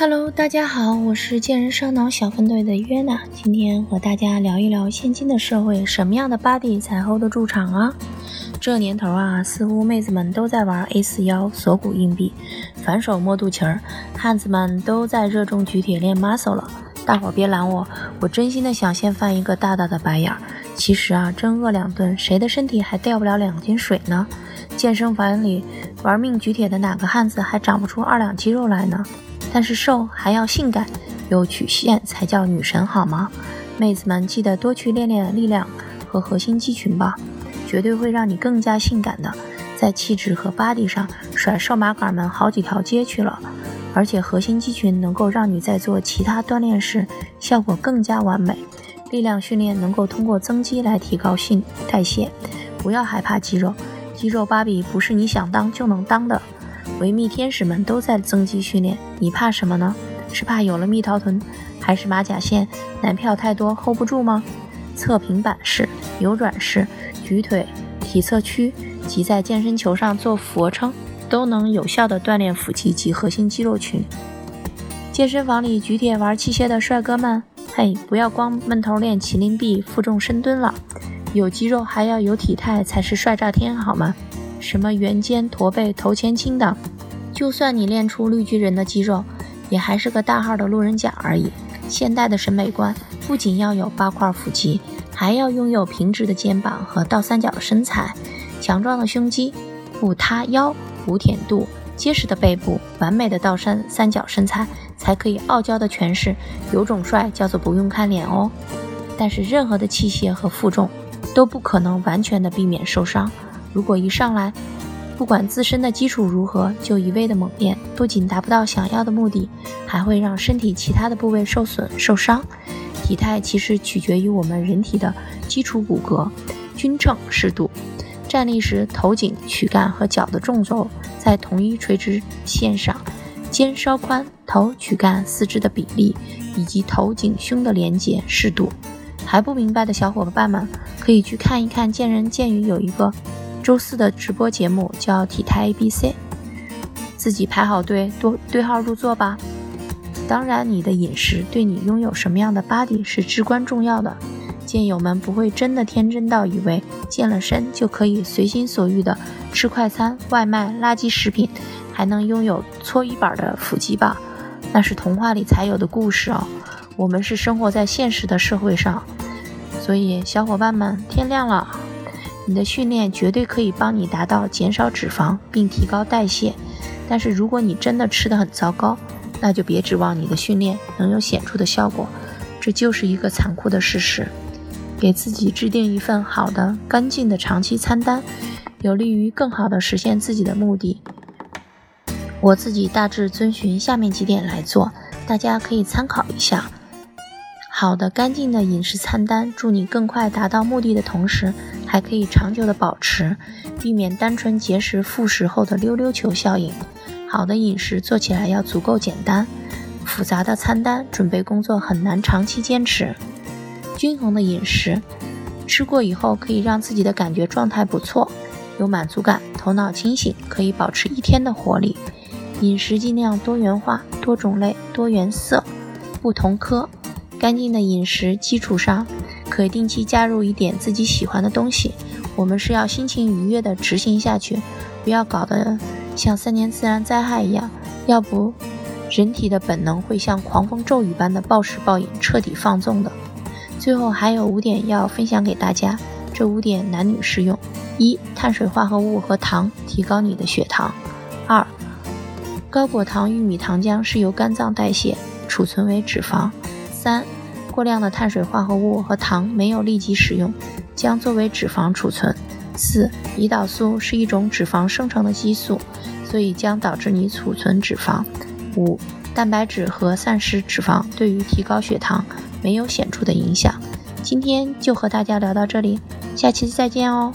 Hello，大家好，我是健人烧脑小分队的约娜，今天和大家聊一聊现今的社会，什么样的 body 才 hold 得住场啊？这年头啊，似乎妹子们都在玩 A 四腰锁骨硬币，反手摸肚脐儿，汉子们都在热衷举铁练 muscle 了。大伙别拦我，我真心的想先翻一个大大的白眼儿。其实啊，真饿两顿，谁的身体还掉不了两斤水呢？健身房里玩命举铁的哪个汉子还长不出二两肌肉来呢？但是瘦还要性感，有曲线才叫女神好吗？妹子们记得多去练练力量和核心肌群吧，绝对会让你更加性感的，在气质和 body 上甩瘦马杆们好几条街去了。而且核心肌群能够让你在做其他锻炼时效果更加完美。力量训练能够通过增肌来提高性代谢，不要害怕肌肉，肌肉芭比不是你想当就能当的。维密天使们都在增肌训练，你怕什么呢？是怕有了蜜桃臀，还是马甲线男票太多 hold 不住吗？侧平板式、扭转式、举腿、体侧屈及在健身球上做俯卧撑，都能有效的锻炼腹肌及核心肌肉群。健身房里举铁玩器械的帅哥们，嘿，不要光闷头练麒麟臂、负重深蹲了，有肌肉还要有体态才是帅炸天，好吗？什么圆肩、驼背、头前倾的，就算你练出绿巨人的肌肉，也还是个大号的路人甲而已。现代的审美观不仅要有八块腹肌，还要拥有平直的肩膀和倒三角的身材，强壮的胸肌，不塌腰，无舔肚，结实的背部，完美的倒三三角身材，才可以傲娇的诠释有种帅叫做不用看脸哦。但是任何的器械和负重都不可能完全的避免受伤。如果一上来，不管自身的基础如何，就一味的猛练，不仅达不到想要的目的，还会让身体其他的部位受损受伤。体态其实取决于我们人体的基础骨骼均称适度。站立时，头颈、躯干和脚的纵轴在同一垂直线上，肩稍宽，头、躯干、四肢的比例以及头颈胸的连接适度。还不明白的小伙伴们，可以去看一看见人见语有一个。周四的直播节目叫体态 A B C，自己排好队，多对号入座吧。当然，你的饮食对你拥有什么样的 body 是至关重要的。健友们不会真的天真到以为健了身就可以随心所欲的吃快餐、外卖、垃圾食品，还能拥有搓衣板的腹肌吧？那是童话里才有的故事哦。我们是生活在现实的社会上，所以小伙伴们，天亮了。你的训练绝对可以帮你达到减少脂肪并提高代谢，但是如果你真的吃得很糟糕，那就别指望你的训练能有显著的效果，这就是一个残酷的事实。给自己制定一份好的、干净的长期餐单，有利于更好的实现自己的目的。我自己大致遵循下面几点来做，大家可以参考一下。好的、干净的饮食餐单，助你更快达到目的的同时，还可以长久的保持，避免单纯节食复食后的溜溜球效应。好的饮食做起来要足够简单，复杂的餐单准备工作很难长期坚持。均衡的饮食，吃过以后可以让自己的感觉状态不错，有满足感，头脑清醒，可以保持一天的活力。饮食尽量多元化、多种类、多元色、不同科。干净的饮食基础上，可以定期加入一点自己喜欢的东西。我们是要心情愉悦的执行下去，不要搞得像三年自然灾害一样，要不人体的本能会像狂风骤雨般的暴食暴饮，彻底放纵的。最后还有五点要分享给大家，这五点男女适用：一、碳水化合物和糖提高你的血糖；二、高果糖玉米糖浆是由肝脏代谢储存为脂肪。三、过量的碳水化合物和糖没有立即使用，将作为脂肪储存。四、胰岛素是一种脂肪生成的激素，所以将导致你储存脂肪。五、蛋白质和膳食脂肪对于提高血糖没有显著的影响。今天就和大家聊到这里，下期再见哦。